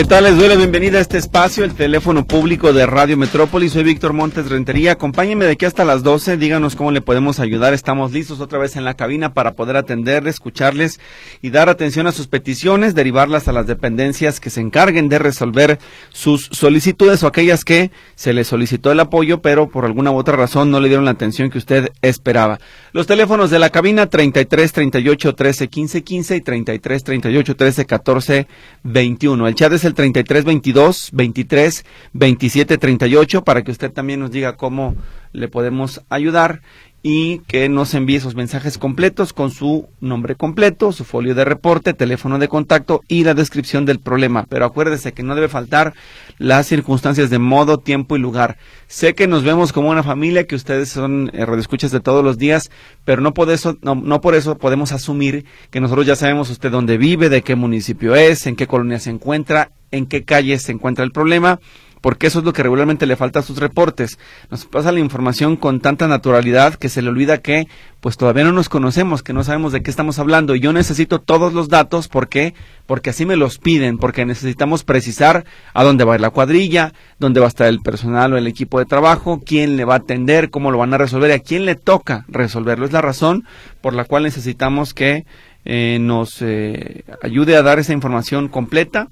¿Qué tal? Les doy la bienvenida a este espacio, el teléfono público de Radio Metrópolis. Soy Víctor Montes Rentería. Acompáñenme de aquí hasta las 12. Díganos cómo le podemos ayudar. Estamos listos otra vez en la cabina para poder atenderles, escucharles y dar atención a sus peticiones, derivarlas a las dependencias que se encarguen de resolver sus solicitudes o aquellas que se le solicitó el apoyo, pero por alguna u otra razón no le dieron la atención que usted esperaba. Los teléfonos de la cabina 33 38 13 15 15 y 33 38 13 14 21. El chat es el 33 22 23 27 38 para que usted también nos diga cómo le podemos ayudar y que nos envíe esos mensajes completos con su nombre completo, su folio de reporte, teléfono de contacto y la descripción del problema. Pero acuérdese que no debe faltar las circunstancias de modo, tiempo y lugar. Sé que nos vemos como una familia, que ustedes son eh, radioescuchas de todos los días, pero no por, eso, no, no por eso podemos asumir que nosotros ya sabemos usted dónde vive, de qué municipio es, en qué colonia se encuentra, en qué calle se encuentra el problema porque eso es lo que regularmente le falta a sus reportes. Nos pasa la información con tanta naturalidad que se le olvida que pues todavía no nos conocemos, que no sabemos de qué estamos hablando yo necesito todos los datos porque porque así me los piden, porque necesitamos precisar a dónde va a ir la cuadrilla, dónde va a estar el personal o el equipo de trabajo, quién le va a atender, cómo lo van a resolver y a quién le toca resolverlo. Es la razón por la cual necesitamos que eh, nos eh, ayude a dar esa información completa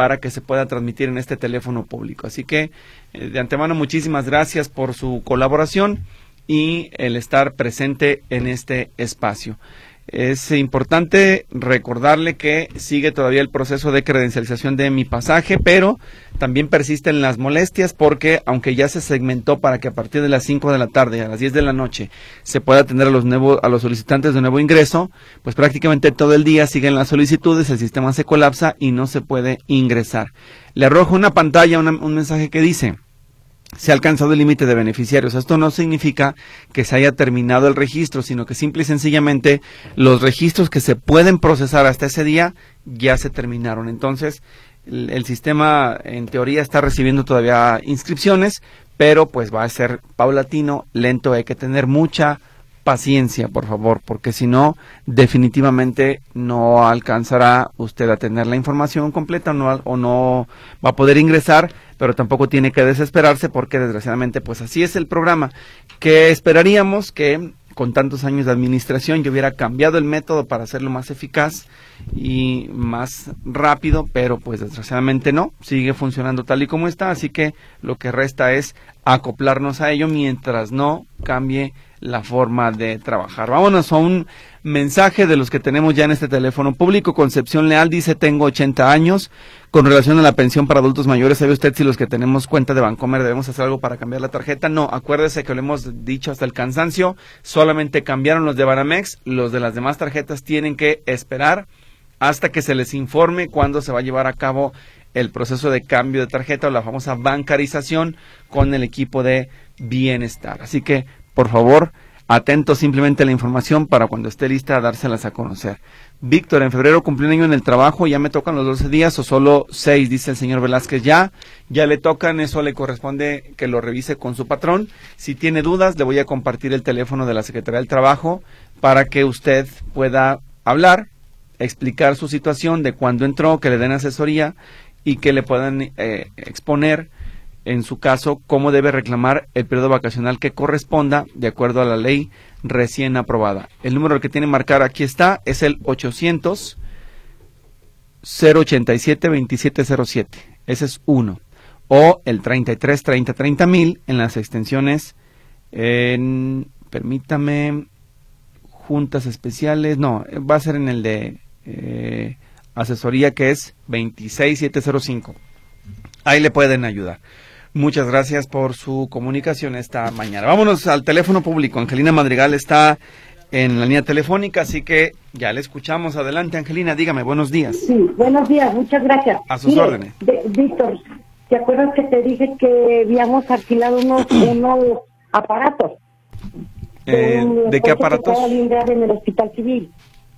para que se pueda transmitir en este teléfono público. Así que eh, de antemano muchísimas gracias por su colaboración y el estar presente en este espacio. Es importante recordarle que sigue todavía el proceso de credencialización de mi pasaje, pero también persisten las molestias porque aunque ya se segmentó para que a partir de las 5 de la tarde a las 10 de la noche se pueda atender a los, a los solicitantes de nuevo ingreso, pues prácticamente todo el día siguen las solicitudes, el sistema se colapsa y no se puede ingresar. Le arrojo una pantalla, un mensaje que dice, se ha alcanzado el límite de beneficiarios. Esto no significa que se haya terminado el registro, sino que simple y sencillamente los registros que se pueden procesar hasta ese día ya se terminaron. Entonces, el, sistema en teoría está recibiendo todavía inscripciones, pero pues va a ser paulatino, lento, hay que tener mucha paciencia, por favor, porque si no, definitivamente no alcanzará usted a tener la información completa no, o no va a poder ingresar, pero tampoco tiene que desesperarse porque desgraciadamente pues así es el programa. Que esperaríamos que con tantos años de administración yo hubiera cambiado el método para hacerlo más eficaz y más rápido, pero pues desgraciadamente no, sigue funcionando tal y como está, así que lo que resta es acoplarnos a ello mientras no cambie la forma de trabajar. Vámonos a un mensaje de los que tenemos ya en este teléfono público. Concepción Leal dice, tengo 80 años. Con relación a la pensión para adultos mayores, ¿sabe usted si los que tenemos cuenta de Bancomer debemos hacer algo para cambiar la tarjeta? No, acuérdese que lo hemos dicho hasta el cansancio. Solamente cambiaron los de Banamex. Los de las demás tarjetas tienen que esperar hasta que se les informe cuándo se va a llevar a cabo el proceso de cambio de tarjeta o la famosa bancarización con el equipo de bienestar. Así que por favor, atento simplemente a la información para cuando esté lista dárselas a conocer. Víctor, en febrero cumplí un año en el trabajo, ya me tocan los 12 días o solo 6, dice el señor Velázquez. Ya, ya le tocan, eso le corresponde que lo revise con su patrón. Si tiene dudas, le voy a compartir el teléfono de la Secretaría del Trabajo para que usted pueda hablar, explicar su situación de cuándo entró, que le den asesoría y que le puedan eh, exponer en su caso, cómo debe reclamar el periodo vacacional que corresponda de acuerdo a la ley recién aprobada. El número que tiene marcar aquí está, es el 800 087 2707. Ese es uno. O el 33 30 30 mil en las extensiones, en, permítame, juntas especiales, no, va a ser en el de eh, asesoría que es 26705. Ahí le pueden ayudar. Muchas gracias por su comunicación esta mañana. Vámonos al teléfono público. Angelina Madrigal está en la línea telefónica, así que ya le escuchamos. Adelante, Angelina, dígame, buenos días. Sí, buenos días, muchas gracias. A sus órdenes. Víctor, ¿te acuerdas que te dije que habíamos alquilado unos, aparatos? Eh, ¿De qué aparatos? en el hospital civil.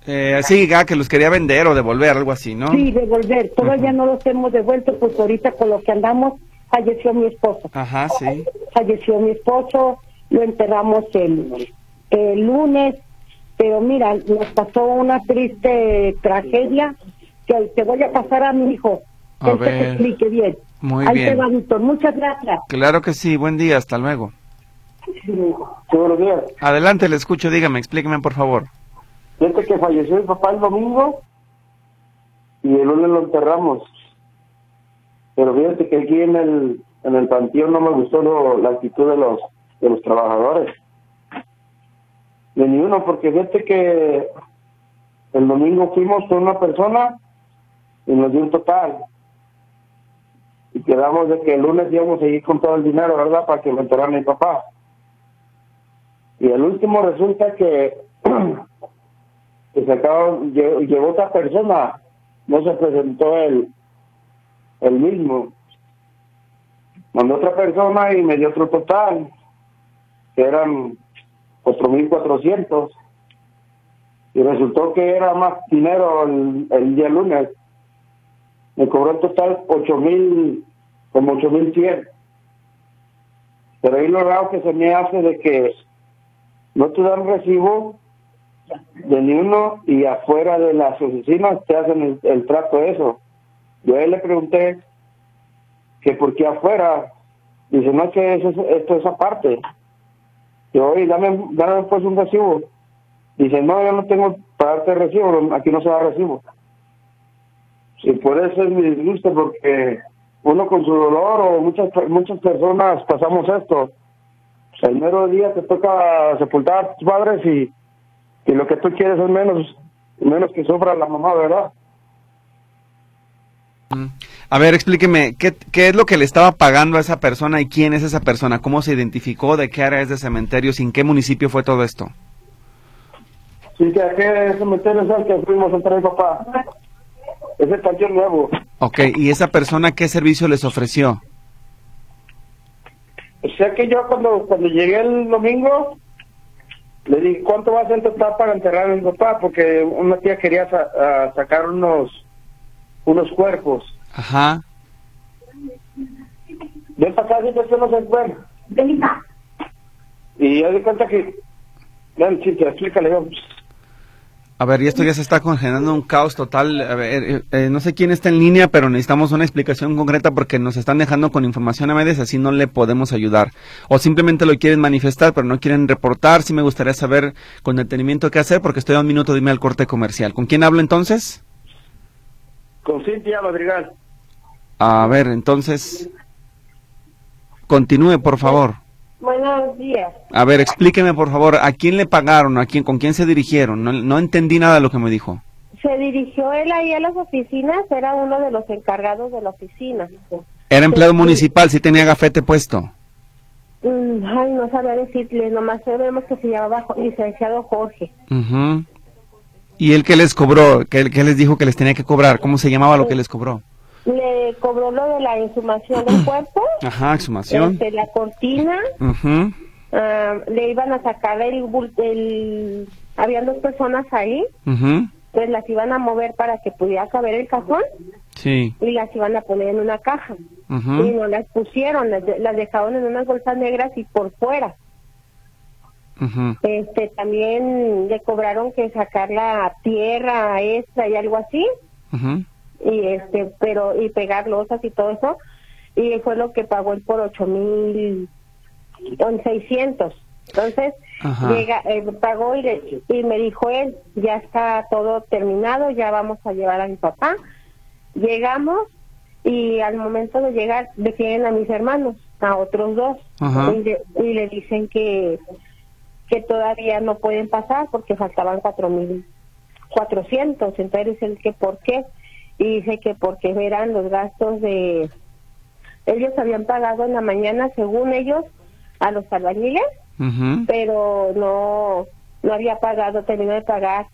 Eh, sí, ya que los quería vender o devolver, algo así, ¿no? Sí, devolver. Todavía no los hemos devuelto, pues ahorita con lo que andamos, falleció mi esposo. Ajá, sí. Falleció mi esposo, lo enterramos el, el lunes, pero mira, nos pasó una triste tragedia que te voy a pasar a mi hijo. A que él te ver. explique bien. Muy Ahí bien. te va, Víctor. Muchas gracias. Claro que sí, buen día, hasta luego. Sí, buenos días. Adelante, le escucho, dígame, explíqueme por favor. Fíjate que falleció mi papá el domingo y el lunes lo enterramos. Pero fíjate que aquí en el, en el panteón no me gustó lo- la actitud de los, de los trabajadores. De ni uno, porque fíjate que el domingo fuimos con una persona y nos dio un total. Y quedamos de que el lunes íbamos a ir con todo el dinero, ¿verdad? Para que me enterrara mi papá. Y el último resulta que se acaba, lle- llegó otra persona, no se presentó el, el mismo. Mandó otra persona y me dio otro total, que eran 4.400. Y resultó que era más dinero el, día lunes. Me cobró en total 8.000, como 8.100. Pero ahí lo raro que se me hace de que no te dan recibo de ni uno y afuera de las oficinas te hacen el, el trato eso. Yo a él le pregunté que por qué afuera. Dice, no, que eso, es- esto es aparte. Yo, oye, dame, dame pues un recibo. Dice, no, yo no tengo para darte recibo, aquí no se da recibo. Y por eso es mi disgusto, porque uno con su dolor o muchas muchas personas pasamos esto. El mero día te toca sepultar a tus padres y y lo que tú quieres es menos menos que sufra la mamá, ¿verdad? A ver, explíqueme, ¿qué, ¿qué es lo que le estaba pagando a esa persona y quién es esa persona? ¿Cómo se identificó? ¿De qué área es de cementerio? ¿Sin qué municipio fue todo esto? Sí, que aquí ese cementerio es el que fuimos a entrar mi papá. Es el panteón nuevo. Ok, ¿y esa persona qué servicio les ofreció? O sea que yo cuando cuando llegué el domingo le dije, ¿cuánto va a ser en total para enterrar a mi papá? Porque una tía quería sa- sacar unos unos cuerpos. Ajá. Ven para acá, se encuentra. Y yo di cuenta que... Ven, Cintia, explícale. yo. A ver, y esto ya se está generando un caos total. A ver, eh, eh, no sé quién está en línea, pero necesitamos una explicación concreta porque nos están dejando con información a medias, así no le podemos ayudar. O simplemente lo quieren manifestar, pero no quieren reportar. Sí me gustaría saber con detenimiento qué hacer porque estoy a un minuto de irme al corte comercial. ¿Con quién hablo entonces? Con Cintia Madrigal. A ver, entonces, continúe, por favor. Buenos días. A ver, explíqueme, por favor, ¿a quién le pagaron? ¿A quién, con quién se dirigieron? No, no entendí nada de lo que me dijo. Se dirigió él ahí a las oficinas, era uno de los encargados de la oficina. Era empleado municipal, sí tenía gafete puesto. Mm, ay, no sabía decirle, nomás sabemos que se llamaba licenciado Jorge. ¿Y él qué les cobró? ¿Qué, qué les dijo que les tenía que cobrar? ¿Cómo se llamaba lo que les cobró? Le cobró lo de la insumación del cuerpo, Ajá, exhumación. este, la cortina, ah, le iban a sacar el, el... Habían dos personas ahí, Ujú. pues las iban a mover para que pudiera caber el cajón Sí. y las iban a poner en una caja. Y no las pusieron, las, de- las dejaron en unas bolsas negras y por fuera. Este, también le cobraron que sacar la tierra extra y algo así, y este, pero, y pegar losas y todo eso, y fue lo que pagó él por ocho mil, seiscientos. Entonces, Ajá. llega, eh, pagó y, le- y me dijo él, ya está todo terminado, ya vamos a llevar a mi papá. Llegamos y al momento de llegar detienen a mis hermanos, a otros dos, y le, y le dicen que que todavía no pueden pasar porque faltaban cuatro mil cuatrocientos. Entonces dicen que por qué y dice que porque eran los gastos de ellos habían pagado en la mañana según ellos a los albañiles pero no no había pagado terminó de pagar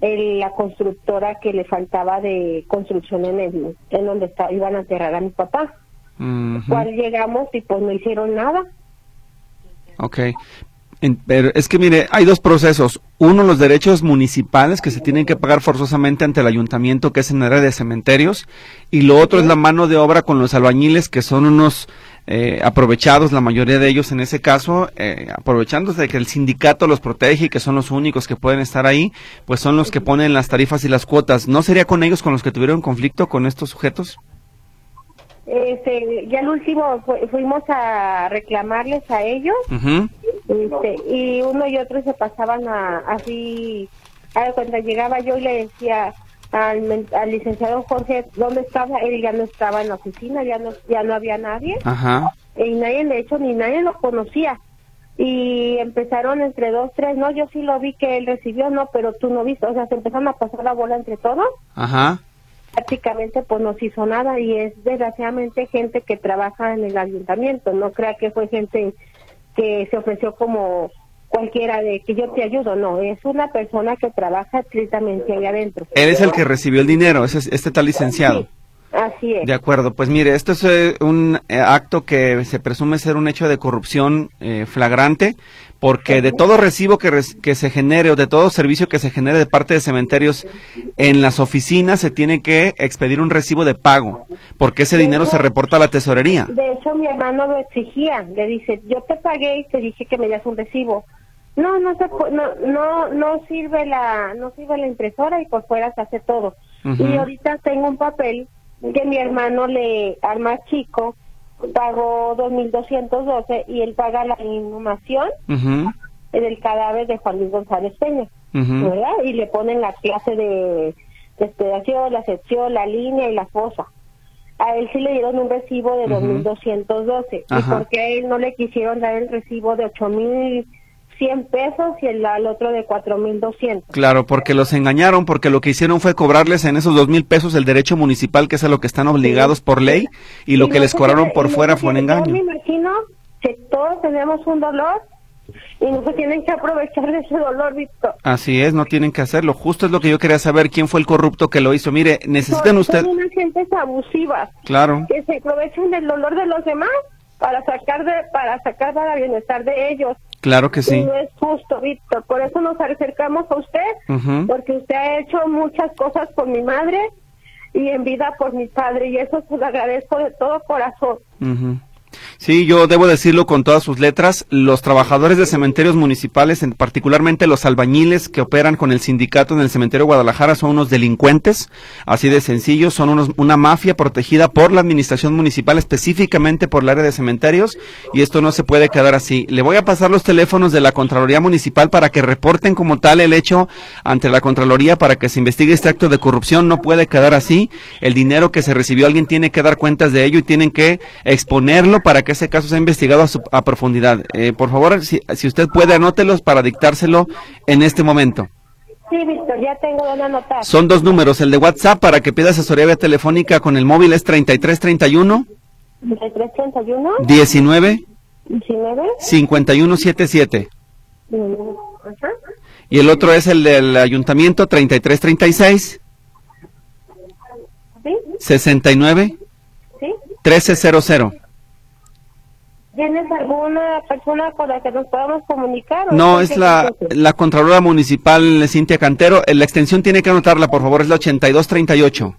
el- la constructora que le faltaba de construcción en el en donde está, iban a enterrar a mi papá. Cual llegamos y pues no hicieron nada. Ok. Pero es que mire, hay dos procesos. Uno, los derechos municipales que se tienen que pagar forzosamente ante el ayuntamiento, que es en área de cementerios, y lo otro es la mano de obra con los albañiles, que son unos eh, aprovechados, la mayoría de ellos en ese caso, eh, aprovechándose de que el sindicato los protege y que son los únicos que pueden estar ahí, pues son los que ponen las tarifas y las cuotas. ¿No sería con ellos con los que tuvieron conflicto con estos sujetos? Este, ya el último fuimos a reclamarles a ellos este, y uno y otro se pasaban a, así, cuando llegaba yo y le decía al, al, licenciado Jorge dónde estaba, él ya no estaba en la oficina, ya no, ya no había nadie. Y nadie de hecho ni nadie lo conocía. Y empezaron entre dos, tres, no, yo sí lo vi que él recibió, no, pero tú no viste, o sea, se empezaron a pasar la bola entre todos. Ajá. Prácticamente pues no se hizo nada. Y es desgraciadamente gente que trabaja en el ayuntamiento, no crea que fue gente que se ofreció como cualquiera de que yo te ayudo, no, es una persona que trabaja estrictamente ahí adentro. Él es el que recibió el dinero, ese, este tal licenciado. Así es. De acuerdo, pues mire, esto es eh, un eh, acto que se presume ser un hecho de corrupción eh, flagrante, porque de todo recibo que, que se genere o de todo servicio que se genere de parte de cementerios en las oficinas se tiene que expedir un recibo de pago, porque ese dinero se reporta a la tesorería. De hecho, mi hermano lo exigía, le dice, yo te pagué y te dije que me das un recibo. No, no, se, no, no, no sirve la, no sirve la impresora y por fuera se hace todo. Y ahorita tengo un papel que mi hermano le, al más chico, pagó 2.212 y él paga la inhumación del cadáver de Juan Luis González Peña, ¿verdad? Y le ponen la clase de despedación, la sección, la línea y la fosa. A él sí le dieron un recibo de 2.212. ¿Y por qué a él no le quisieron dar el recibo de 8.000 100 pesos y el al otro de 4.200. Claro, porque los engañaron, porque lo que hicieron fue cobrarles en esos 2.000 pesos el derecho municipal, que es a lo que están obligados por ley, y, lo que les cobraron por fuera fue un engaño. Yo me imagino que todos tenemos un dolor y no se tienen que aprovechar de ese dolor, Víctor. Así es, no tienen que hacerlo. Justo es lo que yo quería saber, quién fue el corrupto que lo hizo. Mire, necesitan ustedes... Son unas gentes abusivas. Claro. Que se aprovechan del dolor de los demás para sacar de, para sacar para bienestar de ellos. Claro que sí. no es justo, Víctor. Por eso nos acercamos a usted, porque usted ha hecho muchas cosas por mi madre y en vida por mi padre, y eso se lo agradezco de todo corazón. Sí, yo debo decirlo con todas sus letras, los trabajadores de cementerios municipales, en particularmente los albañiles que operan con el sindicato en el cementerio de Guadalajara, son unos delincuentes, así de sencillo, son unos, una mafia protegida por la administración municipal, específicamente por el área de cementerios, y esto no se puede quedar así. Le voy a pasar los teléfonos de la Contraloría Municipal para que reporten como tal el hecho ante la Contraloría para que se investigue este acto de corrupción, no puede quedar así. El dinero que se recibió, alguien tiene que dar cuentas de ello y tienen que exponerlo para que ese caso sea investigado a, profundidad. Eh, por favor, si, usted puede, anótelos para dictárselo en este momento. Sí, Víctor, ya tengo donde anotar. Son dos números. El de WhatsApp para que pida asesoría telefónica con el móvil es 3331 3331 19 19 5177. Ajá. Y el otro es el del ayuntamiento 3336 ¿Sí? 69 ¿Sí? 1300. ¿Tienes alguna persona con la que nos podamos comunicar? No, es la, la Contralora Municipal Cintia Cantero. La extensión tiene que anotarla, por favor, es la 8238.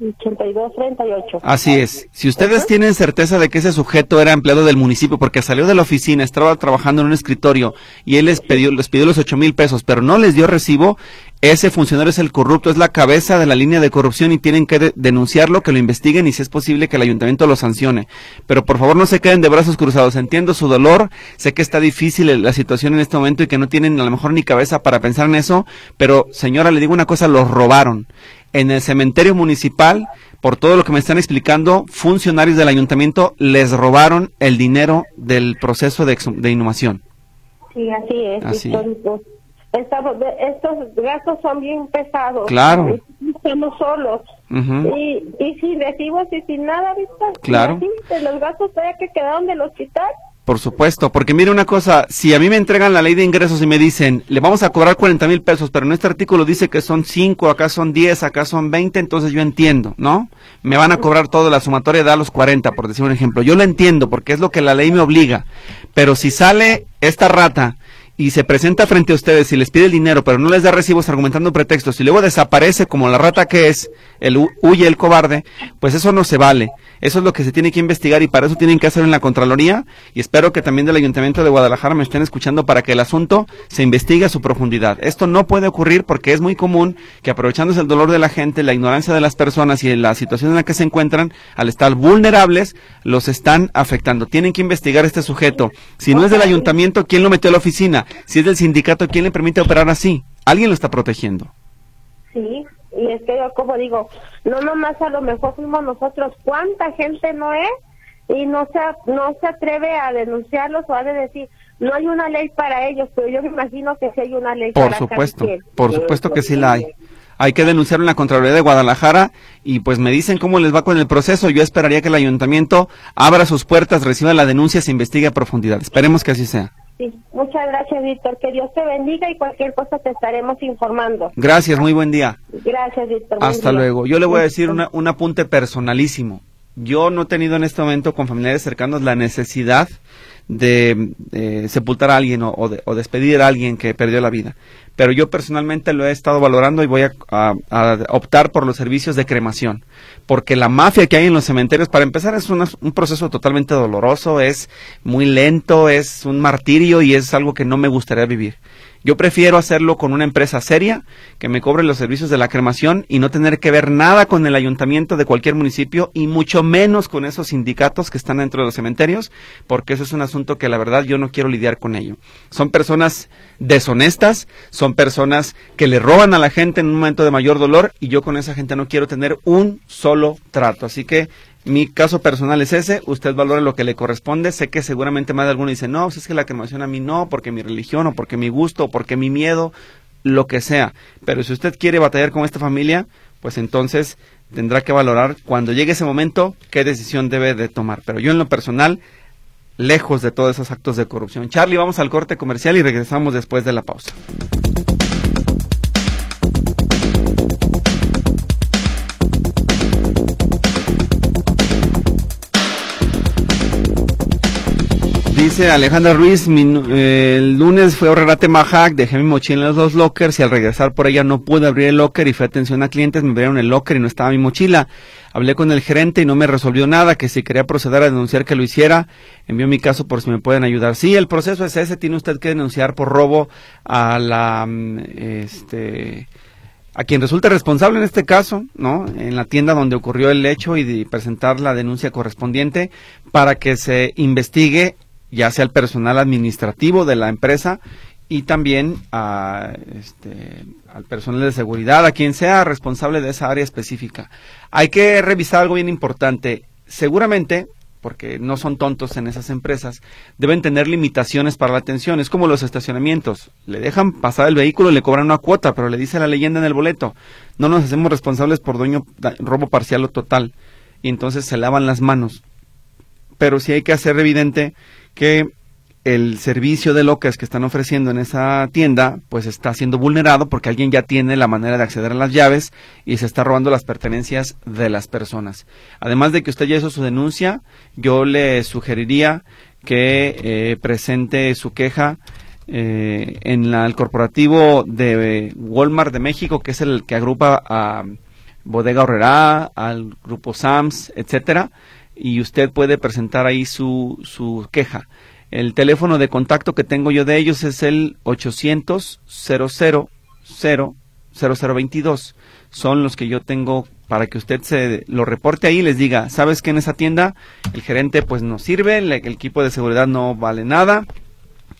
8238. Así es. Si ustedes tienen certeza de que ese sujeto era empleado del municipio porque salió de la oficina, estaba trabajando en un escritorio y él les pidió, les pidió los ocho mil pesos, pero no les dio recibo, ese funcionario es el corrupto, es la cabeza de la línea de corrupción y tienen que denunciarlo, que lo investiguen y si es posible que el ayuntamiento lo sancione. Pero por favor no se queden de brazos cruzados. Entiendo su dolor, sé que está difícil la situación en este momento y que no tienen a lo mejor ni cabeza para pensar en eso, pero señora, le digo una cosa, los robaron. En el cementerio municipal, por todo lo que me están explicando, funcionarios del ayuntamiento les robaron el dinero del proceso de, de inhumación. Sí, así es. Así estos gastos son bien pesados. Claro. Estamos solos. y, y sin recibos y sin nada, ¿viste? Claro. los gastos todavía que quedaron del hospital. Por supuesto, porque mire una cosa, si a mí me entregan la ley de ingresos y me dicen, le vamos a cobrar 40 mil pesos, pero en este artículo dice que son 5, acá son 10, acá son 20, entonces yo entiendo, ¿no? Me van a cobrar toda la sumatoria de a los 40, por decir un ejemplo. Yo lo entiendo, porque es lo que la ley me obliga. Pero si sale esta rata y se presenta frente a ustedes y les pide el dinero, pero no les da recibos argumentando pretextos y luego desaparece como la rata que es, el huye el cobarde, pues eso no se vale. Eso es lo que se tiene que investigar y para eso tienen que hacer en la Contraloría y espero que también del Ayuntamiento de Guadalajara me estén escuchando para que el asunto se investigue a su profundidad. Esto no puede ocurrir porque es muy común que aprovechándose el dolor de la gente, la ignorancia de las personas y la situación en la que se encuentran, al estar vulnerables, los están afectando. Tienen que investigar este sujeto. Si no es del ayuntamiento, ¿quién lo metió a la oficina? Si es del sindicato, ¿quién le permite operar así? Alguien lo está protegiendo. Sí, y es que yo como digo, no nomás a lo mejor fuimos nosotros, ¿cuánta gente no es? Y no se, no se atreve a denunciarlos o a decir, no hay una ley para ellos, pero yo me imagino que sí hay una ley por para supuesto, Por supuesto que sí la hay. Hay que denunciarlo en la Contraloría de Guadalajara y pues me dicen cómo les va con el proceso. Yo esperaría que el ayuntamiento abra sus puertas, reciba la denuncia, se investigue a profundidad. Esperemos que así sea. Sí, muchas gracias, Víctor. Que Dios te bendiga y cualquier cosa te estaremos informando. Gracias, muy buen día. Gracias, Víctor. Hasta luego. Yo le voy a decir una, un apunte personalísimo. Yo no he tenido en este momento con familiares cercanos la necesidad de eh, sepultar a alguien o, de, o, despedir a alguien que perdió la vida. Pero yo personalmente lo he estado valorando y voy a, a, optar por los servicios de cremación. Porque la mafia que hay en los cementerios, para empezar, es un proceso totalmente doloroso, es muy lento, es un martirio y es algo que no me gustaría vivir. Yo prefiero hacerlo con una empresa seria que me cobre los servicios de la cremación y no tener que ver nada con el ayuntamiento de cualquier municipio y mucho menos con esos sindicatos que están dentro de los cementerios, porque eso es un asunto que la verdad yo no quiero lidiar con ello. Son personas deshonestas, son personas que le roban a la gente en un momento de mayor dolor y yo con esa gente no quiero tener un solo trato. Así que mi caso personal es ese, usted valora lo que le corresponde, sé que seguramente más de alguno dice, no, si es que la cremación a mí no, porque mi religión o porque mi gusto o porque mi miedo, lo que sea, pero si usted quiere batallar con esta familia, pues entonces tendrá que valorar cuando llegue ese momento qué decisión debe de tomar. Pero yo en lo personal, lejos de todos esos actos de corrupción. Charlie, vamos al corte comercial y regresamos después de la pausa. Dice Alejandra Ruiz, eh, el lunes fue a ahorrar a dejé mi mochila en los dos lockers y al regresar por ella no pude abrir el locker y fue atención a clientes, me abrieron el locker y no estaba mi mochila. Hablé con el gerente y no me resolvió nada, que si quería proceder a denunciar que lo hiciera, envió mi caso por si me pueden ayudar. Sí, el proceso es ese, tiene usted que denunciar por robo a la, mm, este, a quien resulte responsable en este caso, ¿no? En la tienda donde ocurrió el hecho y presentar la denuncia correspondiente para que se investigue ya sea el personal administrativo de la empresa y también a, este, al personal de seguridad, a quien sea responsable de esa área específica. Hay que revisar algo bien importante. Seguramente, porque no son tontos en esas empresas, deben tener limitaciones para la atención. Es como los estacionamientos. Le dejan pasar el vehículo le cobran una cuota, pero le dice la leyenda en el boleto, no nos hacemos responsables por dueño, robo parcial o total. Y entonces se lavan las manos. Pero sí hay que hacer evidente que el servicio de locas que están ofreciendo en esa tienda pues está siendo vulnerado porque alguien ya tiene la manera de acceder a las llaves y se está robando las pertenencias de las personas. Además de que usted ya hizo su denuncia, yo le sugeriría que eh, presente su queja eh, en el corporativo de Walmart de México, que es el que agrupa a Bodega Horrera, al grupo Sams, etcétera, y usted puede presentar ahí su, su queja. El teléfono de contacto que tengo yo de ellos es el 800 00 0022. Son los que yo tengo para que usted se lo reporte ahí y les diga, ¿sabes que en esa tienda el gerente pues no sirve, el equipo de seguridad no vale nada,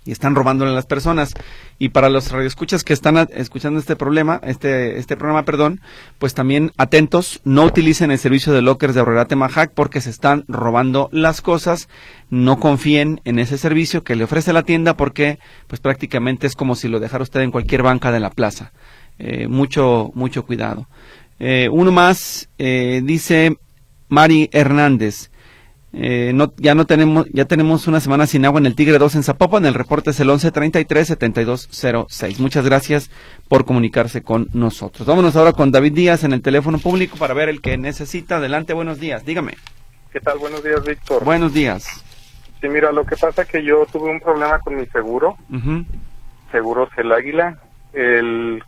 y están robándole a las personas. Y para los radioescuchas que están escuchando este problema, este, este programa, perdón, pues también atentos, no utilicen el servicio de lockers de Aurora Mahac porque se están robando las cosas. No confíen en ese servicio que le ofrece la tienda porque pues prácticamente es como si lo dejara usted en cualquier banca de la plaza. Eh, mucho, mucho cuidado. Eh, uno más, eh, dice Mari Hernández. Eh, no, ya no tenemos, ya tenemos una semana sin agua en el Tigre 2 en Zapopan. El reporte es el 1133-7206. Muchas gracias por comunicarse con nosotros. Vámonos ahora con David Díaz en el teléfono público para ver el que necesita. Adelante, buenos días. Dígame. ¿Qué tal? Buenos días, Víctor. Buenos días. Sí, mira, lo que pasa es que yo tuve un problema con mi seguro Seguros El Águila. El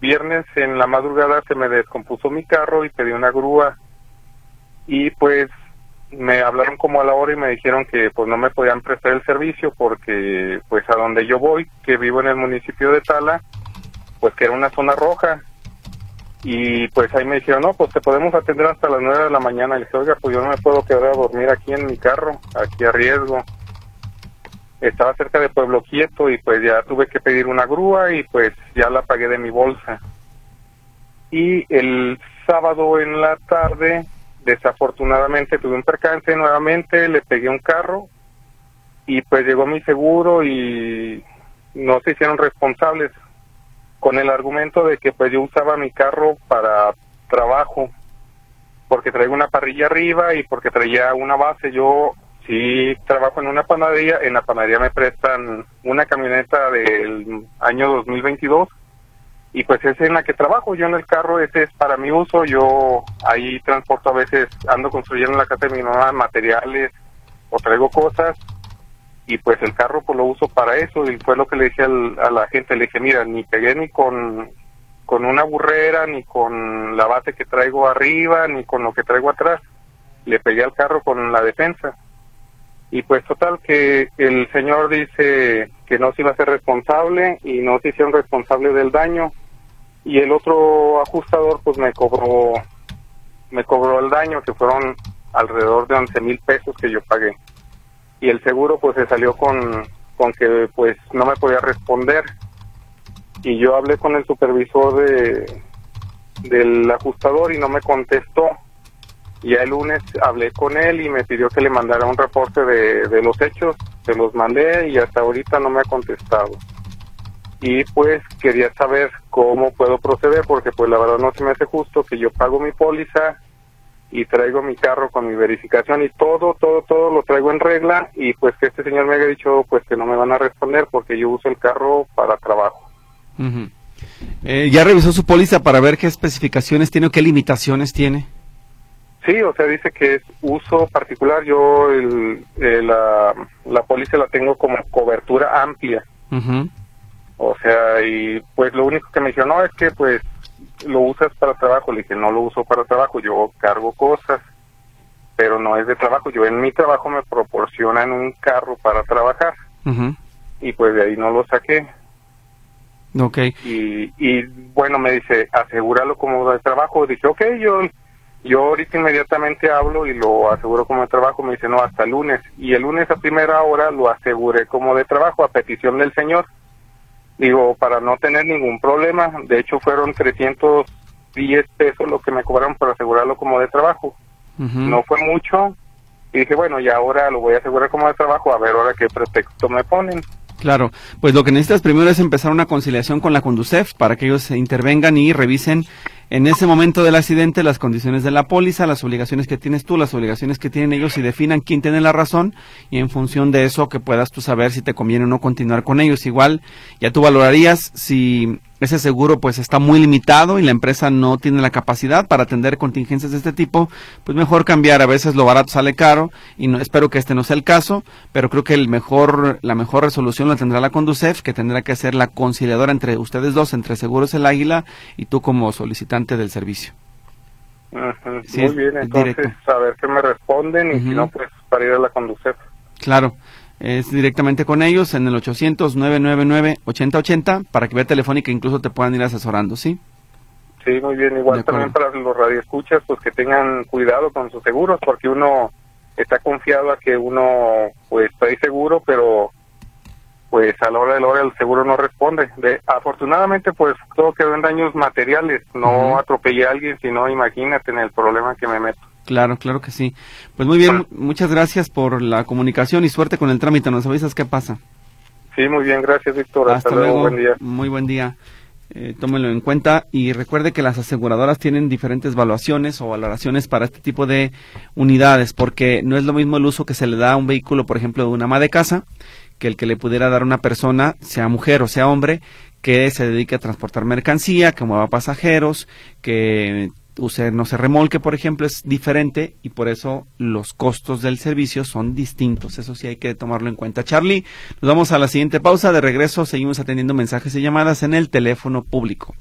viernes en la madrugada se me descompuso mi carro y pedí una grúa y pues me hablaron como a la hora y me dijeron que pues no me podían prestar el servicio porque pues a donde yo voy, que vivo en el municipio de Tala, pues que era una zona roja y pues ahí me dijeron, no, pues te podemos atender hasta las nueve de la mañana. Y le dije, oiga, pues yo no me puedo quedar a dormir aquí en mi carro, aquí a riesgo. Estaba cerca de Pueblo Quieto y pues ya tuve que pedir una grúa y pues ya la pagué de mi bolsa. Y el sábado en la tarde, desafortunadamente tuve un percance nuevamente, le pegué un carro y pues llegó mi seguro y no se hicieron responsables con el argumento de que pues yo usaba mi carro para trabajo porque traigo una parrilla arriba y porque traía una base. Yo sí trabajo en una panadería en la panadería me prestan una camioneta del año 2022 y pues es en la que trabajo. Yo en el carro ese es para mi uso. Yo ahí transporto a veces ando construyendo en la casa de mi mamá materiales o traigo cosas y pues el carro pues lo uso para eso. Y fue lo que le dije a la gente, le dije, mira, ni pegué ni con, con una burrera, ni con la base que traigo arriba, ni con lo que traigo atrás, le pegué al carro con la defensa. Y pues total que el señor dice que no se iba a ser responsable y no se hicieron responsable del daño. Y el otro ajustador pues me cobró me cobró el daño que fueron alrededor de 11 mil pesos que yo pagué. Y el seguro pues se salió con, con que pues no me podía responder. Y yo hablé con el supervisor de del ajustador y no me contestó y el lunes hablé con él y me pidió que le mandara un reporte de, de los hechos se los mandé y hasta ahorita no me ha contestado y pues quería saber cómo puedo proceder porque pues la verdad no se me hace justo que yo pago mi póliza y traigo mi carro con mi verificación y todo, todo, todo lo traigo en regla y pues que este señor me haya dicho pues que no me van a responder porque yo uso el carro para trabajo. Eh, ¿Ya revisó su póliza para ver qué especificaciones tiene o qué limitaciones tiene? Sí, o sea, dice que es uso particular. Yo el, eh, la, la póliza la tengo como cobertura amplia. O sea, y pues lo único que me dijo, no, es que pues lo usas para trabajo. Le dije, no lo uso para trabajo, yo cargo cosas, pero no es de trabajo. Yo en mi trabajo me proporcionan un carro para trabajar. Y pues de ahí no lo saqué. Ok. Y, y bueno, me dice, asegúralo como de trabajo. Dije, ok, yo, yo ahorita inmediatamente hablo y lo aseguro como de trabajo. Me dice, no, hasta lunes. Y el lunes a primera hora lo aseguré como de trabajo a petición del señor digo, para no tener ningún problema. De hecho, fueron 310 pesos lo que me cobraron para asegurarlo como de trabajo. No fue mucho. Y dije, bueno, y ahora lo voy a asegurar como de trabajo, a ver ahora qué pretexto me ponen. Claro, pues lo que necesitas primero es empezar una conciliación con la Conducef para que ellos intervengan y revisen en ese momento del accidente las condiciones de la póliza, las obligaciones que tienes tú, las obligaciones que tienen ellos y definan quién tiene la razón y en función de eso que puedas tú saber si te conviene o no continuar con ellos. Igual ya tú valorarías si ese seguro pues está muy limitado y la empresa no tiene la capacidad para atender contingencias de este tipo, pues mejor cambiar. A veces lo barato sale caro y no espero que este no sea el caso, pero creo que el mejor la mejor resolución la tendrá la Conducef, que tendrá que ser la conciliadora entre ustedes dos, entre Seguros El Águila y tú como solicitante del servicio. Muy bien, entonces a ver qué me responden y si no pues para ir a la Conducef. Claro es directamente con ellos en el 800-999-8080 para que vea telefónica incluso te puedan ir asesorando, ¿sí? Sí, muy bien. Igual también para los radioescuchas, pues que tengan cuidado con sus seguros, porque uno está confiado a que uno pues está seguro, pero pues a la hora de la hora el seguro no responde. De, afortunadamente pues todo quedó en daños materiales, no atropellé a alguien, sino imagínate en el problema que me meto. Claro, claro que sí. Pues muy bien, muchas gracias por la comunicación y suerte con el trámite. Nos avisas qué pasa. Sí, muy bien, gracias Víctor. Hasta, luego, buen día. Muy buen día. Eh, tómelo en cuenta y recuerde que las aseguradoras tienen diferentes evaluaciones o valoraciones para este tipo de unidades, porque no es lo mismo el uso que se le da a un vehículo, por ejemplo, de una ama de casa, que el que le pudiera dar una persona, sea mujer o sea hombre, que se dedique a transportar mercancía, que mueva pasajeros, que use, no se remolque, por ejemplo, es diferente y por eso los costos del servicio son distintos. Eso sí hay que tomarlo en cuenta. Charlie, nos vamos a la siguiente pausa. De regreso seguimos atendiendo mensajes y llamadas en el teléfono público.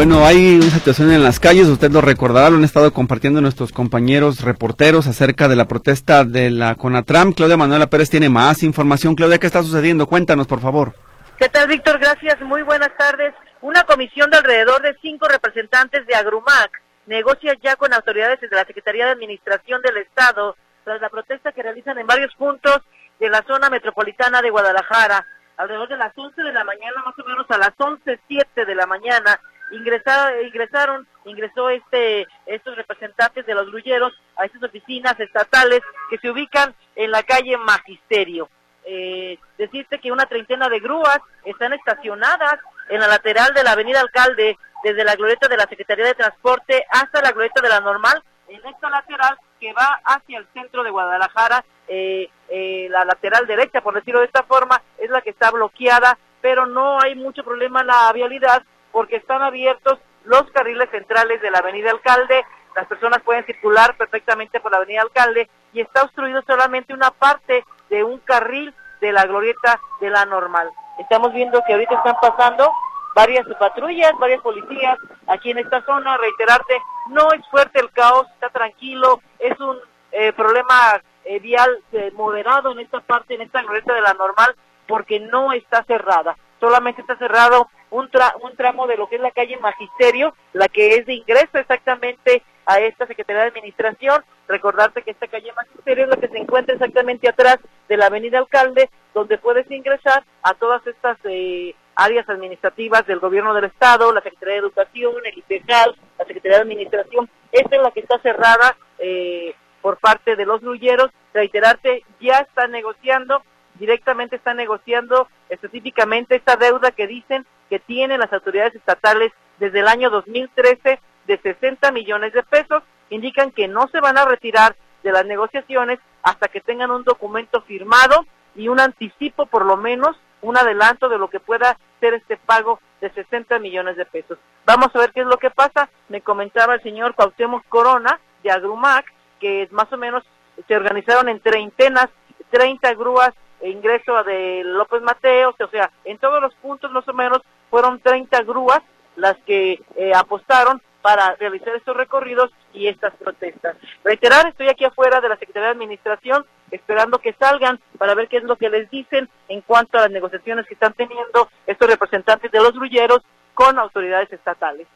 Bueno, hay una situación en las calles, usted lo recordará, lo han estado compartiendo nuestros compañeros reporteros acerca de la protesta de la CONATRAM. Claudia Manuela Pérez tiene más información. Claudia, ¿qué está sucediendo? Cuéntanos, por favor. ¿Qué tal, Víctor? Gracias. Muy buenas tardes. Una comisión de alrededor de cinco representantes de Agrumac negocia ya con autoridades de la Secretaría de Administración del Estado tras la protesta que realizan en varios puntos de la zona metropolitana de Guadalajara. Alrededor de las 11 de la mañana, más o menos a las 11.07 de la mañana, ingresaron, ingresaron, ingresó este, estos representantes de los grulleros a estas oficinas estatales que se ubican en la calle Magisterio. Eh, decirte que una treintena de grúas están estacionadas en la lateral de la avenida Alcalde, desde la glorieta de la Secretaría de Transporte hasta la glorieta de la Normal, en esta lateral que va hacia el centro de Guadalajara, eh, eh, la lateral derecha, por decirlo de esta forma, es la que está bloqueada, pero no hay mucho problema en la vialidad porque están abiertos los carriles centrales de la Avenida Alcalde, las personas pueden circular perfectamente por la Avenida Alcalde y está obstruido solamente una parte de un carril de la glorieta de la normal. Estamos viendo que ahorita están pasando varias patrullas, varias policías aquí en esta zona. Reiterarte, no es fuerte el caos, está tranquilo, es un eh, problema eh, vial eh, moderado en esta parte, en esta glorieta de la normal, porque no está cerrada. Solamente está cerrado un, un tramo de lo que es la calle Magisterio, la que es de ingreso exactamente a esta Secretaría de Administración. Recordarte que esta calle Magisterio es la que se encuentra exactamente atrás de la Avenida Alcalde, donde puedes ingresar a todas estas eh, áreas administrativas del Gobierno del Estado, la Secretaría de Educación, el IPEJAL, la Secretaría de Administración. Esta es la que está cerrada eh, por parte de los grulleros. Reiterarte, ya están negociando, directamente están negociando específicamente esta deuda que dicen que tienen las autoridades estatales desde el año 2013 de 60 millones de pesos, indican que no se van a retirar de las negociaciones hasta que tengan un documento firmado y un anticipo, por lo menos, un adelanto de lo que pueda ser este pago de 60 millones de pesos. Vamos a ver qué es lo que pasa. Me comentaba el señor Cuauhtémoc Corona de Agrumac que más o menos se organizaron en treintenas, 30 grúas e ingreso de López Mateos, o sea, en todos los puntos más o menos fueron 30 grúas las que eh, apostaron para realizar estos recorridos y estas protestas. Reiterar, estoy aquí afuera de la Secretaría de Administración esperando que salgan para ver qué es lo que les dicen en cuanto a las negociaciones que están teniendo estos representantes de los grulleros con autoridades estatales.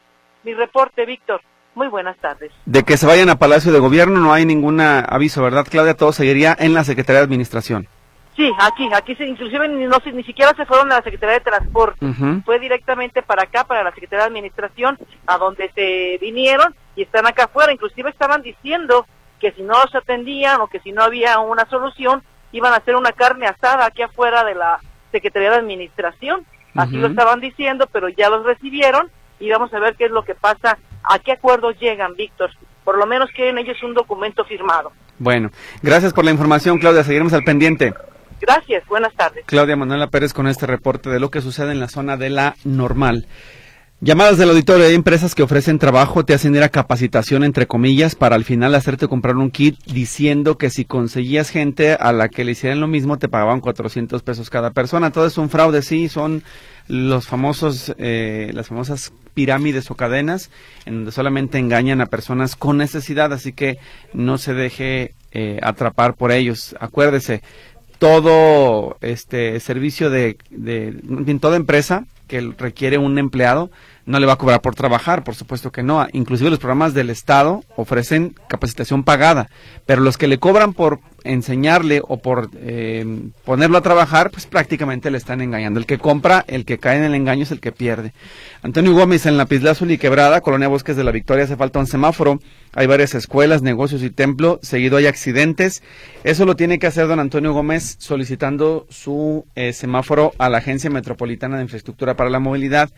Mi reporte, Víctor. Muy buenas tardes. De que se vayan a Palacio de Gobierno no hay ningún aviso, ¿verdad, Claudia? Todo seguiría en la Secretaría de Administración. Sí, aquí, aquí se, inclusive ni, no, ni siquiera se fueron a la Secretaría de Transporte, fue directamente para acá, para la Secretaría de Administración, a donde se vinieron y están acá afuera, inclusive estaban diciendo que si no se atendían o que si no había una solución, iban a hacer una carne asada aquí afuera de la Secretaría de Administración, así lo estaban diciendo, pero ya los recibieron y vamos a ver qué es lo que pasa, a qué acuerdos llegan, Víctor, por lo menos quieren ellos un documento firmado. Bueno, gracias por la información, Claudia, seguiremos al pendiente. Gracias, buenas tardes. Claudia Manuela Pérez con este reporte de lo que sucede en la zona de la normal. Llamadas del auditorio. Hay empresas que ofrecen trabajo, te hacen ir a capacitación, entre comillas, para al final hacerte comprar un kit diciendo que si conseguías gente a la que le hicieran lo mismo, te pagaban 400 pesos cada persona. Todo es un fraude, sí, son los famosos, eh, las famosas pirámides o cadenas en donde solamente engañan a personas con necesidad, así que no se deje eh, atrapar por ellos. Acuérdese, todo este servicio de, de, en toda empresa que requiere un empleado no le va a cobrar por trabajar, por supuesto que no. Inclusive los programas del Estado ofrecen capacitación pagada, pero los que le cobran por enseñarle o por eh, ponerlo a trabajar, pues prácticamente le están engañando. El que compra, el que cae en el engaño es el que pierde. Antonio Gómez en la Pisla Azul y Quebrada, Colonia Bosques de la Victoria, hace falta un semáforo. Hay varias escuelas, negocios y templo. Seguido hay accidentes. Eso lo tiene que hacer don Antonio Gómez solicitando su eh, semáforo a la Agencia Metropolitana de Infraestructura para la Movilidad.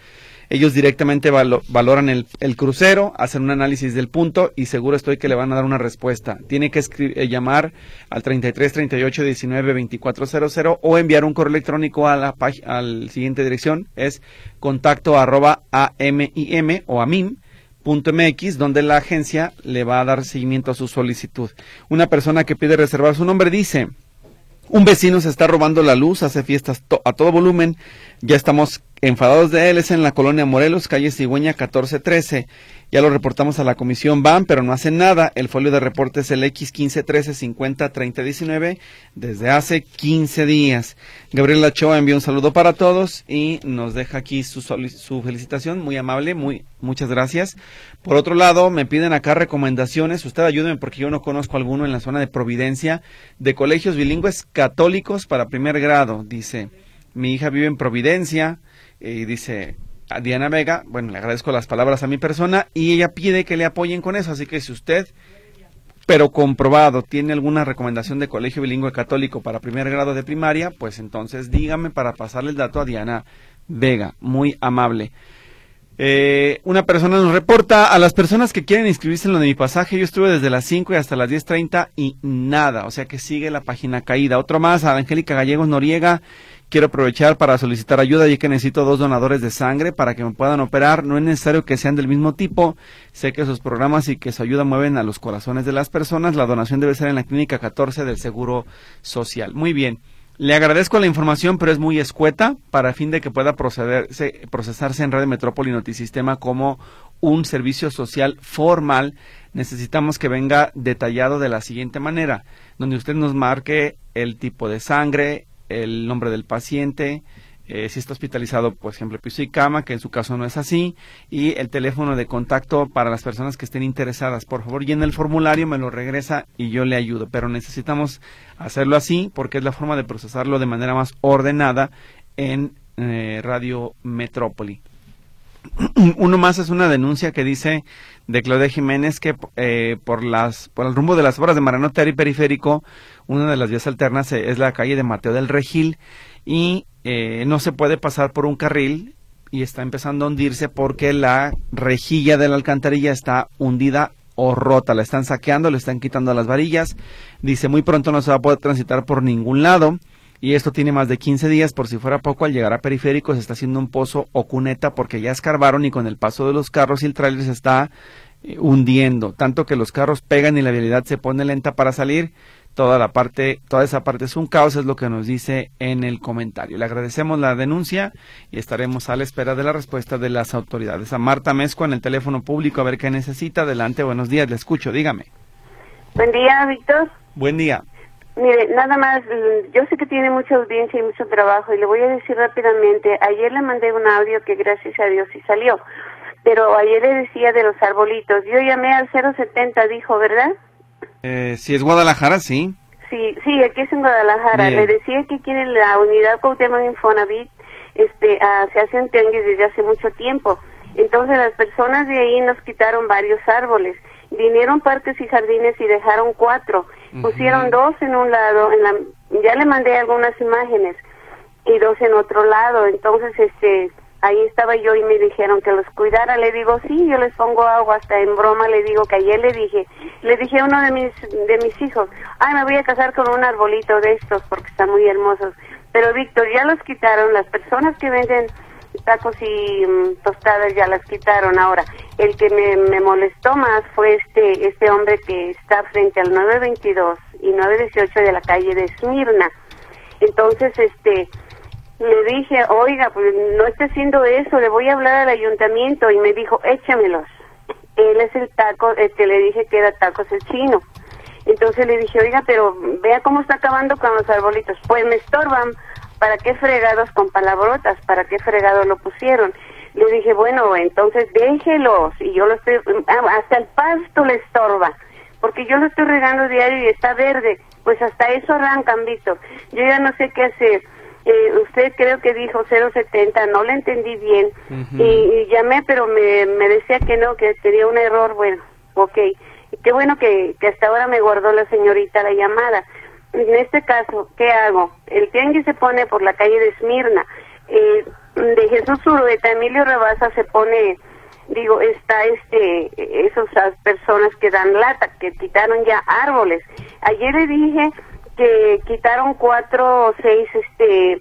Ellos directamente valoran el, crucero, hacen un análisis del punto y seguro estoy que le van a dar una respuesta. Tiene que eh, llamar al 33 38 19 2400 o enviar un correo electrónico a la al siguiente dirección es contacto arroba amim o amim .mx, donde la agencia le va a dar seguimiento a su solicitud. Una persona que pide reservar su nombre dice, un vecino se está robando la luz, hace fiestas a todo volumen, ya estamos enfadados de él, es en la colonia Morelos, calle Cigüeña 1413. Ya lo reportamos a la comisión BAM, pero no hacen nada. El folio de reporte es el X 1513 50 30 19 desde hace 15 días. Gabriela Choa envió un saludo para todos y nos deja aquí su, su felicitación, muy amable, muy muchas gracias. Por otro lado, me piden acá recomendaciones. Usted ayúdeme porque yo no conozco alguno en la zona de Providencia de colegios bilingües católicos para primer grado. Dice, mi hija vive en Providencia y dice, a Diana Vega, bueno, le agradezco las palabras a mi persona y ella pide que le apoyen con eso, así que si usted, pero comprobado, tiene alguna recomendación de colegio bilingüe católico para primer grado de primaria, pues entonces dígame para pasarle el dato a Diana Vega, muy amable. Eh, una persona nos reporta a las personas que quieren inscribirse en lo de mi pasaje. Yo estuve desde las 5 y hasta las 10.30 y nada. O sea que sigue la página caída. Otro más, a Angélica Gallegos Noriega. Quiero aprovechar para solicitar ayuda ya que necesito dos donadores de sangre para que me puedan operar. No es necesario que sean del mismo tipo. Sé que sus programas y que su ayuda mueven a los corazones de las personas. La donación debe ser en la clínica 14 del Seguro Social. Muy bien. Le agradezco la información, pero es muy escueta para fin de que pueda procederse, procesarse en Red Metrópoli Notisistema como un servicio social formal. Necesitamos que venga detallado de la siguiente manera, donde usted nos marque el tipo de sangre, el nombre del paciente, eh, si está hospitalizado, por ejemplo, piso y cama, que en su caso no es así, y el teléfono de contacto para las personas que estén interesadas. Por favor, llena el formulario, me lo regresa y yo le ayudo. Pero necesitamos hacerlo así porque es la forma de procesarlo de manera más ordenada en eh, Radio Metrópoli. Uno más es una denuncia que dice de Claudia Jiménez que eh, por las por el rumbo de las obras de Mariano Periférico, una de las vías alternas es la calle de Mateo del Regil y eh, no se puede pasar por un carril y está empezando a hundirse porque la rejilla de la alcantarilla está hundida o rota, la están saqueando, le están quitando las varillas, dice muy pronto no se va a poder transitar por ningún lado y esto tiene más de 15 días, por si fuera poco, al llegar a periférico se está haciendo un pozo o cuneta porque ya escarbaron y con el paso de los carros y el tráiler se está eh, hundiendo, tanto que los carros pegan y la vialidad se pone lenta para salir, toda la parte, toda esa parte es un caos, es lo que nos dice en el comentario. Le agradecemos la denuncia y estaremos a la espera de la respuesta de las autoridades. A Marta Mezco en el teléfono público a ver qué necesita. Adelante, buenos días, le escucho, dígame. Buen día, Víctor. Buen día. Mire, nada más, yo sé que tiene mucha audiencia y mucho trabajo y le voy a decir rápidamente, ayer le mandé un audio que gracias a Dios sí salió, pero ayer le decía de los arbolitos, yo llamé al 070, dijo, ¿verdad? Eh, si es Guadalajara, sí. Sí, sí, aquí es en Guadalajara. Le decía que aquí en la unidad Cuauhtémoc Infonavit este, ah, se hacen tianguis desde hace mucho tiempo. Entonces las personas de ahí nos quitaron varios árboles. Vinieron parques y jardines y dejaron cuatro. Pusieron dos en un lado, en la, ya le mandé algunas imágenes, y dos en otro lado. Entonces, este, ahí estaba yo y me dijeron que los cuidara. Le digo, sí, yo les pongo agua, hasta en broma le digo que ayer le dije, le dije a uno de mis, de mis hijos, ay, me voy a casar con un arbolito de estos porque están muy hermosos. Pero Víctor, ya los quitaron, las personas que venden tacos y mm, tostadas ya las quitaron. Ahora, el que me, me molestó más fue este, este hombre que está frente al 922 y 918 de la calle de Esmirna. Entonces, este, le dije, oiga, pues no está haciendo eso, le voy a hablar al ayuntamiento y me dijo, échamelos. Él es el taco, este, le dije que era tacos el chino. Entonces le dije, oiga, pero vea cómo está acabando con los arbolitos. Pues me estorban, ¿para qué fregados con palabrotas? ¿Para qué fregado lo pusieron? Le dije, bueno, entonces déjelos. Y yo lo estoy, ah, hasta el pasto le estorba. Porque yo lo estoy regando diario y está verde. Pues hasta eso arrancan, visto. Yo ya no sé qué hacer eh, usted creo que dijo 070, no le entendí bien y, llamé, pero me, me decía que no, que tenía un error. Bueno, ok. Qué bueno que, que hasta ahora me guardó la señorita la llamada. En este caso, ¿qué hago? El tianguis se pone por la calle de Esmirna. Eh, de Jesús Urueta, Emilio Rabasa se pone, digo, está este, esas personas que dan lata, que quitaron ya árboles. Ayer le dije que quitaron cuatro o seis, este,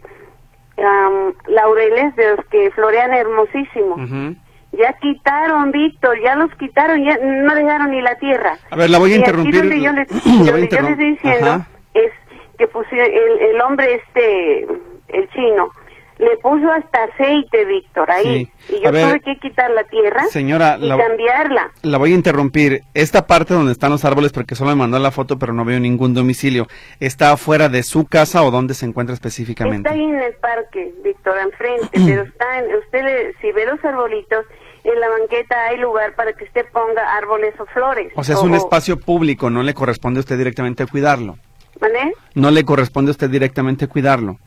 laureles de los que florean hermosísimo. Ya quitaron, Víctor, ya los quitaron, ya no dejaron ni la tierra. A ver, la voy a interrumpir. Aquí donde yo les, estoy diciendo es que pusieron el, el hombre este, el chino, le puso hasta aceite, Víctor, ahí. Y yo tuve que quitar la tierra señora, y cambiarla. La voy a interrumpir. Esta parte donde están los árboles, porque solo me mandó la foto, pero no veo ningún domicilio, ¿está afuera de su casa o dónde se encuentra específicamente? Está ahí en el parque, Víctor, enfrente, pero está en, usted si ve los arbolitos, en la banqueta hay lugar para que usted ponga árboles o flores. O sea, es un espacio público, no le corresponde a usted directamente cuidarlo. ¿Vale? No le corresponde a usted directamente cuidarlo.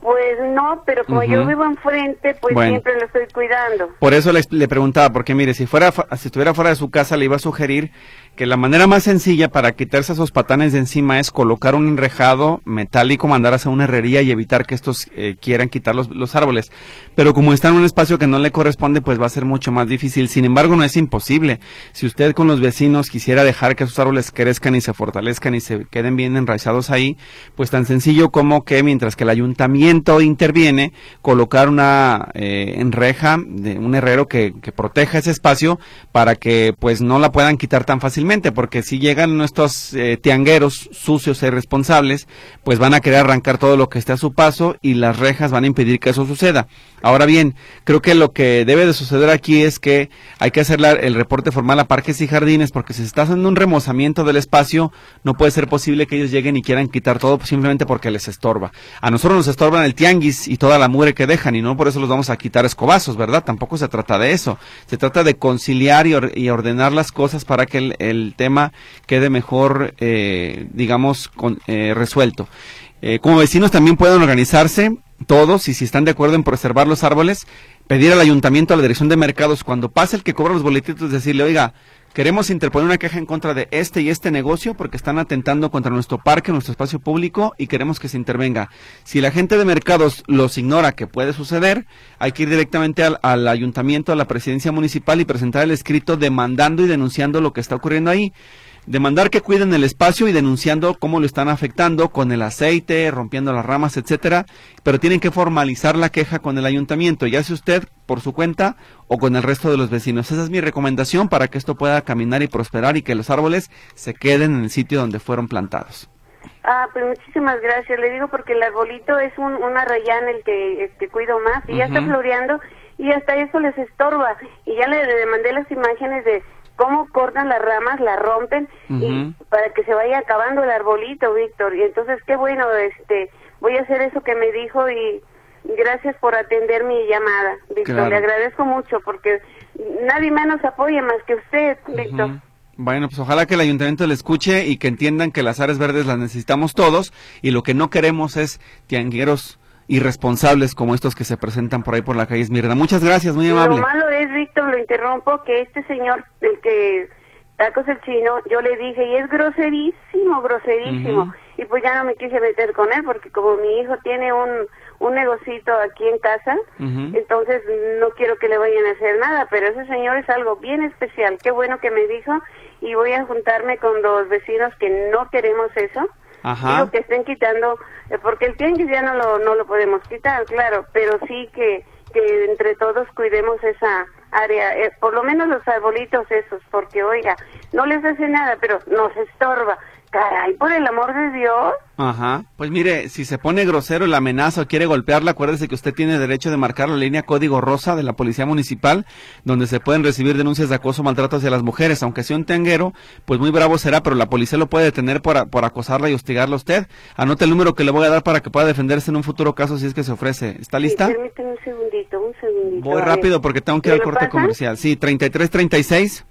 Pues no, pero como yo vivo enfrente, pues siempre lo estoy cuidando. Por eso le, le, preguntaba, porque mire, si fuera si estuviera fuera de su casa, le iba a sugerir que la manera más sencilla para quitarse esos patanes de encima es colocar un enrejado metálico, mandar hacia una herrería y evitar que estos eh, quieran quitar los, los, árboles. Pero como está en un espacio que no le corresponde, pues va a ser mucho más difícil. Sin embargo, no es imposible. Si usted con los vecinos quisiera dejar que esos árboles crezcan y se fortalezcan y se queden bien enraizados ahí, pues tan sencillo como que mientras que el ayuntamiento interviene, colocar una eh, enreja de un herrero que, que proteja ese espacio para que pues no la puedan quitar tan fácilmente porque si llegan nuestros eh, tiangueros sucios e irresponsables, pues van a querer arrancar todo lo que esté a su paso y las rejas van a impedir que eso suceda. Ahora bien, creo que lo que debe de suceder aquí es que hay que hacer el reporte formal a parques y jardines, porque si se está haciendo un remozamiento del espacio, no puede ser posible que ellos lleguen y quieran quitar todo simplemente porque les estorba. A nosotros nos estorban el tianguis y toda la mure que dejan, y no por eso los vamos a quitar escobazos, ¿verdad? Tampoco se trata de eso. Se trata de conciliar y, ordenar las cosas para que el, el tema quede mejor, eh, digamos, con, eh, resuelto. Eh, como vecinos también pueden organizarse todos y si están de acuerdo en preservar los árboles, pedir al ayuntamiento, a la dirección de mercados, cuando pase el que cobra los boletitos, decirle, oiga, queremos interponer una queja en contra de este y este negocio porque están atentando contra nuestro parque, nuestro espacio público y queremos que se intervenga. Si la gente de mercados los ignora que puede suceder, hay que ir directamente al, al ayuntamiento, a la presidencia municipal y presentar el escrito demandando y denunciando lo que está ocurriendo ahí demandar que cuiden el espacio y denunciando cómo lo están afectando con el aceite, rompiendo las ramas, etcétera, pero tienen que formalizar la queja con el ayuntamiento, ya sea usted por su cuenta o con el resto de los vecinos. Esa es mi recomendación para que esto pueda caminar y prosperar y que los árboles se queden en el sitio donde fueron plantados. Ah, pues muchísimas gracias. Le digo porque el arbolito es un, una rayana el que, que cuido más y ya está floreando y hasta eso les estorba. Y ya le, le mandé las imágenes de cómo cortan las ramas, las rompen y para que se vaya acabando el arbolito, Víctor. Y entonces qué bueno, este, voy a hacer eso que me dijo y gracias por atender mi llamada, Víctor. Le agradezco mucho porque nadie más nos apoya más que usted, Víctor. Bueno, pues ojalá que el ayuntamiento le escuche y que entiendan que las áreas verdes las necesitamos todos y lo que no queremos es tiangueros irresponsables como estos que se presentan por ahí por la calle Esmirna. Muchas gracias, muy amable. Lo malo es, Víctor, lo interrumpo, que este señor, el que tacos el chino, yo le dije, y es groserísimo, groserísimo. Y pues ya no me quise meter con él, porque como mi hijo tiene un, un negocito aquí en casa, entonces no quiero que le vayan a hacer nada, pero ese señor es algo bien especial. Qué bueno que me dijo, y voy a juntarme con los vecinos que no queremos eso Digo que estén quitando, eh, porque el tianguis ya no lo, no lo podemos quitar, claro, pero sí que, que entre todos cuidemos esa área, eh, por lo menos los arbolitos esos, porque oiga, no les hace nada, pero nos estorba. Caray, por el amor de Dios. Ajá. Pues mire, si se pone grosero la amenaza o quiere golpearla, acuérdese que usted tiene derecho de marcar la línea código rosa de la Policía Municipal, donde se pueden recibir denuncias de acoso o maltrato hacia las mujeres. Aunque sea un tenguero, pues muy bravo será, pero la policía lo puede detener por, por acosarla y hostigarla a usted. Anote el número que le voy a dar para que pueda defenderse en un futuro caso si es que se ofrece. ¿Está lista? Sí, permíteme un segundito, un segundito. Voy rápido porque tengo que ir al corte comercial. Sí, 3336.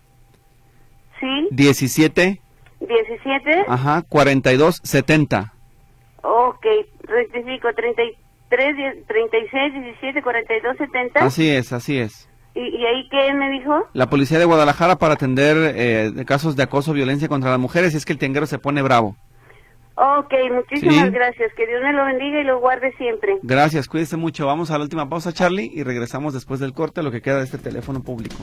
Sí. 17. 17. Ajá, 42, 70. Ok, rectifico, 33, 36, 17, 42, 70. Así es, así es. ¿Y, ¿Y, ahí qué me dijo? La policía de Guadalajara para atender eh, casos de acoso, violencia contra las mujeres, y es que el tianguero se pone bravo. Ok, muchísimas gracias. Que Dios me lo bendiga y lo guarde siempre. Gracias, cuídese mucho. Vamos a la última pausa, Charlie, y regresamos después del corte a lo que queda de este teléfono público.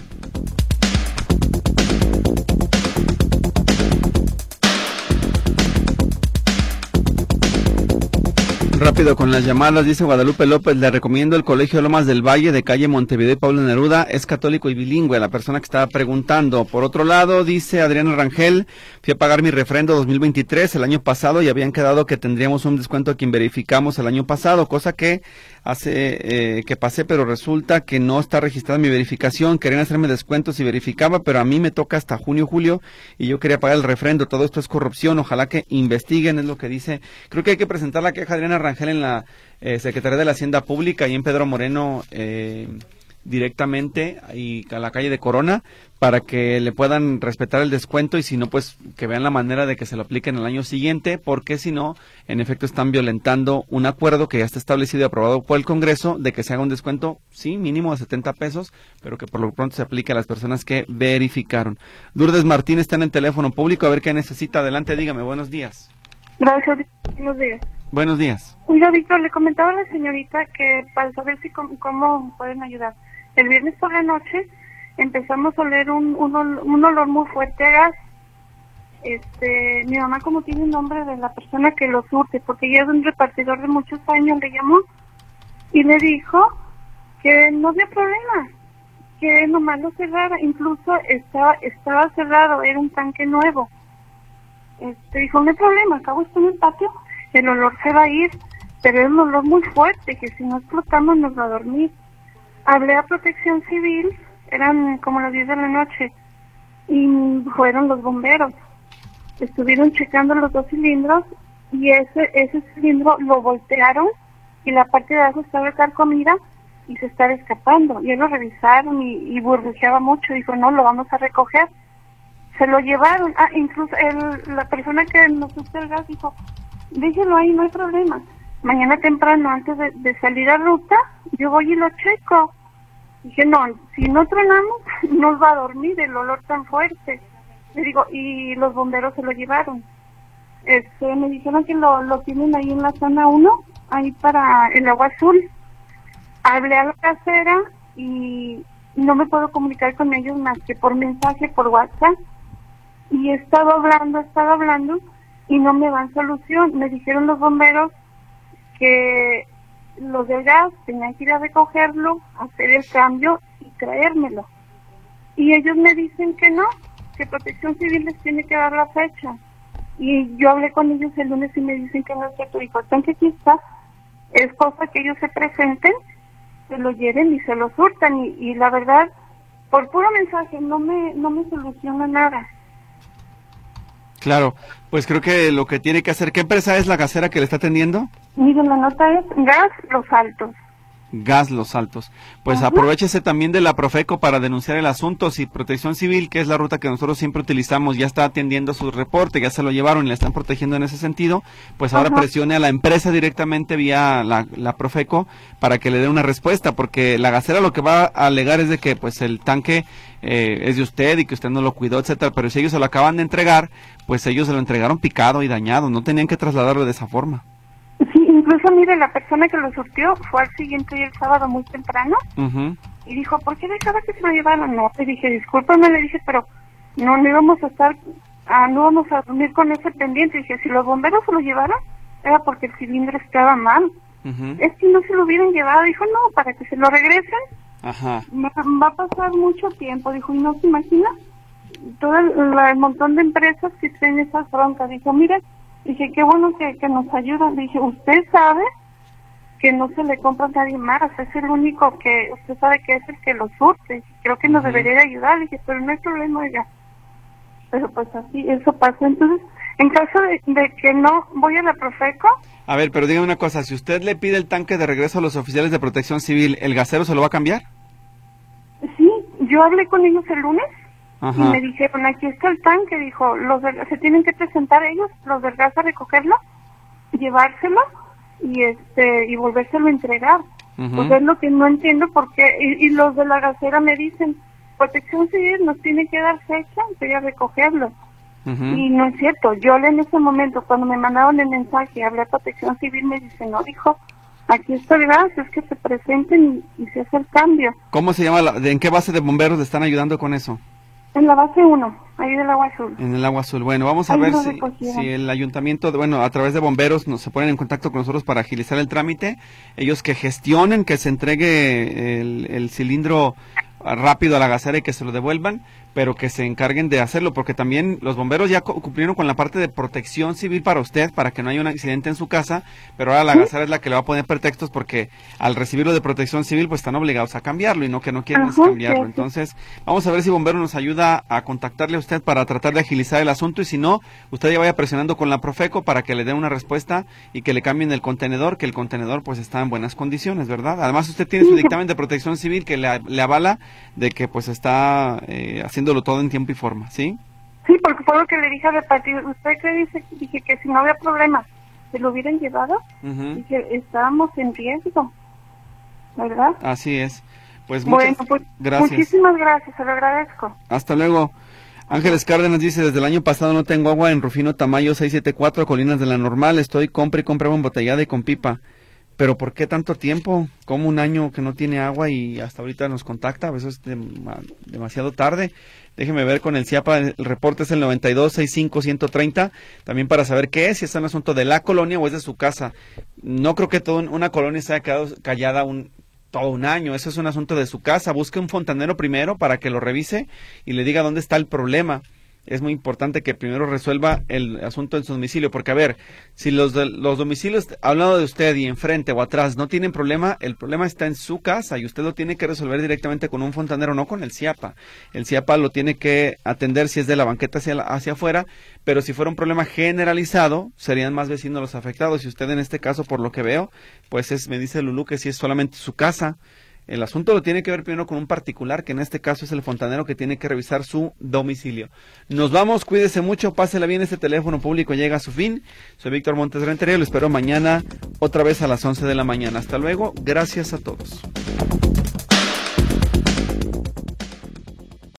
Rápido con las llamadas, dice Guadalupe López, le recomiendo el Colegio Lomas del Valle de calle Montevideo y Pablo Neruda, es católico y bilingüe, la persona que estaba preguntando. Por otro lado, dice Adriana Rangel, fui a pagar mi refrendo 2023 el año pasado y habían quedado que tendríamos un descuento a quien verificamos el año pasado, cosa que hace eh, que pasé, pero resulta que no está registrada mi verificación. Querían hacerme descuentos y verificaba, pero a mí me toca hasta junio, julio y yo quería pagar el refrendo. Todo esto es corrupción. Ojalá que investiguen, es lo que dice. Creo que hay que presentar la queja Adriana Rangel en la eh, Secretaría de la Hacienda Pública y en Pedro Moreno. Eh, directamente y a la calle de Corona para que le puedan respetar el descuento y si no, pues que vean la manera de que se lo apliquen el año siguiente, porque si no, en efecto están violentando un acuerdo que ya está establecido y aprobado por el Congreso de que se haga un descuento, sí, mínimo de 70 pesos, pero que por lo pronto se aplique a las personas que verificaron. Lourdes Martín está en el teléfono público, a ver qué necesita. Adelante, dígame, buenos días. Gracias, buenos días. Buenos días. Oiga, Víctor, le comentaba a la señorita que para saber si cómo pueden ayudar el viernes por la noche empezamos a oler un, un, olor muy fuerte a gas. Este, mi mamá como tiene el nombre de la persona que lo surte, porque ella es un repartidor de muchos años, le llamó y le dijo que no había problema, que nomás lo cerrara, incluso estaba, estaba cerrado, era un tanque nuevo. Este, dijo, no hay problema, acabo esto en el patio, el olor se va a ir, pero es un olor muy fuerte, que si no explotamos nos va a dormir. Hablé a protección civil, eran como las 10 de la noche, y fueron los bomberos. Estuvieron checando los dos cilindros y ese, ese cilindro lo voltearon y la parte de abajo estaba comida y se estaba escapando. Y ellos lo revisaron y, burbujeaba mucho. Dijo, no, lo vamos a recoger. Se lo llevaron. Ah, incluso el, la persona que nos usó el gas dijo, déjelo ahí, no hay problema. Mañana temprano, antes de salir a ruta, yo voy y lo checo. Dije, no, si no tronamos, nos va a dormir el olor tan fuerte. Le digo, y los bomberos se lo llevaron. Este, me dijeron que lo, lo tienen ahí en la zona 1, ahí para el agua azul. Hablé a la casera y no me puedo comunicar con ellos más que por mensaje, por WhatsApp. Y he estado hablando, he estado hablando y no me dan solución. Me dijeron los bomberos que los del gas tenían que ir a recogerlo, hacer el cambio y traérmelo. Y ellos me dicen que no, que Protección Civil les tiene que dar la fecha. Y yo hablé con ellos el lunes y me dicen que no es cierto. Dijo, que aquí está, es cosa que ellos se presenten, se lo lleven y se lo surtan. Y, y la verdad, por puro mensaje no me, no me soluciona nada. Claro, pues creo que lo que tiene que hacer, ¿qué empresa es la gasera que le está atendiendo? Miren, la nota es Gas Los Altos. Gas Los Altos. Pues aprovechese también de la Profeco para denunciar el asunto. Si Protección Civil, que es la ruta que nosotros siempre utilizamos, ya está atendiendo su reporte, ya se lo llevaron y le están protegiendo en ese sentido, pues ahora presione a la empresa directamente vía la, la, Profeco para que le dé una respuesta, porque la gasera lo que va a alegar es de que pues el tanque eh, es de usted y que usted no lo cuidó, etcétera, pero si ellos se lo acaban de entregar, pues ellos se lo entregaron picado y dañado, no tenían que trasladarlo de esa forma. Incluso mire, la persona que lo surtió fue al siguiente día el sábado muy temprano y dijo, ¿por qué dejaba que se lo llevaran? No, le dije, discúlpame, le dije, pero no, no íbamos a estar, ah, no íbamos a dormir con ese pendiente. Dije, si los bomberos se lo llevaron, era porque el cilindro estaba mal. Es que no se lo hubieran llevado. Dijo, no, para que se lo regresen, Ajá. va a pasar mucho tiempo. Dijo, y no se imagina todo el, el montón de empresas que tienen esas broncas. Dijo, mire, Dije, qué bueno que, que nos ayudan. Dije, usted sabe que no se le compra a nadie más, es el único que usted sabe que es el que lo surte. Creo que nos debería de ayudar. Dije, pero no hay problema, oiga. Pero pues así, eso pasó. Entonces, en caso de, que no voy a la Profeco. A ver, pero dígame una cosa, si usted le pide el tanque de regreso a los oficiales de protección civil, ¿el gasero se lo va a cambiar? Sí, yo hablé con ellos el lunes y me dijeron, aquí está el tanque, dijo, los se tienen que presentar ellos, los del gas a recogerlo, llevárselo y este y volvérselo a entregar. Pues es lo que no entiendo porque y, los de la gasera me dicen, Protección Civil nos tiene que dar fecha y a recogerlo. Y no es cierto. Yo en ese momento, cuando me mandaron el mensaje, hablé a Protección Civil, me dice, no, dijo, aquí está el gas, es que se presenten y, se hace el cambio. ¿Cómo se llama? ¿En qué base de bomberos le están ayudando con eso? En la base 1, ahí del agua azul. En el agua azul. Bueno, vamos a ver si, si, el ayuntamiento, bueno, a través de bomberos nos se ponen en contacto con nosotros para agilizar el trámite. Ellos que gestionen, que se entregue el, el cilindro rápido a la gasera y que se lo devuelvan pero que se encarguen de hacerlo, porque también los bomberos ya cumplieron con la parte de protección civil para usted, para que no haya un accidente en su casa, pero ahora la gasera es la que le va a poner pretextos porque al recibirlo de protección civil, pues están obligados a cambiarlo y no que no quieren cambiarlo. Entonces, vamos a ver si bomberos nos ayuda a contactarle a usted para tratar de agilizar el asunto y si no, usted ya vaya presionando con la Profeco para que le dé una respuesta y que le cambien el contenedor, que el contenedor pues está en buenas condiciones, ¿verdad? Además, usted tiene su dictamen de protección civil que le, le avala de que pues está eh, haciendo todo en tiempo y forma, ¿sí? Sí, porque fue lo que le dije a repartir. ¿Usted qué dice? Dije que si no había problema, se lo hubieran llevado. y que estábamos en riesgo, ¿verdad? Así es. Pues muchas pues, gracias. Muchísimas gracias, se lo agradezco. Hasta luego. Ángeles Cárdenas dice, desde el año pasado no tengo agua en Rufino Tamayo 674, Colinas de la Normal, estoy compra y compra embotellada y con pipa. Pero ¿por qué tanto tiempo? Como un año que no tiene agua y hasta ahorita nos contacta? A veces es demasiado tarde. Déjeme ver con el CIAPA, el reporte es el 9265-130, también para saber qué es, si es un asunto de la colonia o es de su casa. No creo que toda una colonia se haya quedado callada un, todo un año, eso es un asunto de su casa. Busque un fontanero primero para que lo revise y le diga dónde está el problema es muy importante que primero resuelva el asunto en su domicilio, porque a ver, si los, los domicilios al lado de usted y enfrente o atrás no tienen problema, el problema está en su casa y usted lo tiene que resolver directamente con un fontanero, no con el CIAPA. El CIAPA lo tiene que atender si es de la banqueta hacia, hacia afuera, pero si fuera un problema generalizado, serían más vecinos los afectados. Y usted en este caso, por lo que veo, pues es, me dice Lulú que si es solamente su casa, el asunto lo tiene que ver primero con un particular, que en este caso es el fontanero que tiene que revisar su domicilio. Nos vamos, cuídese mucho, pásela bien, este teléfono público llega a su fin. Soy Víctor Montes Rentería, lo espero mañana otra vez a las 11 de la mañana. Hasta luego, gracias a todos.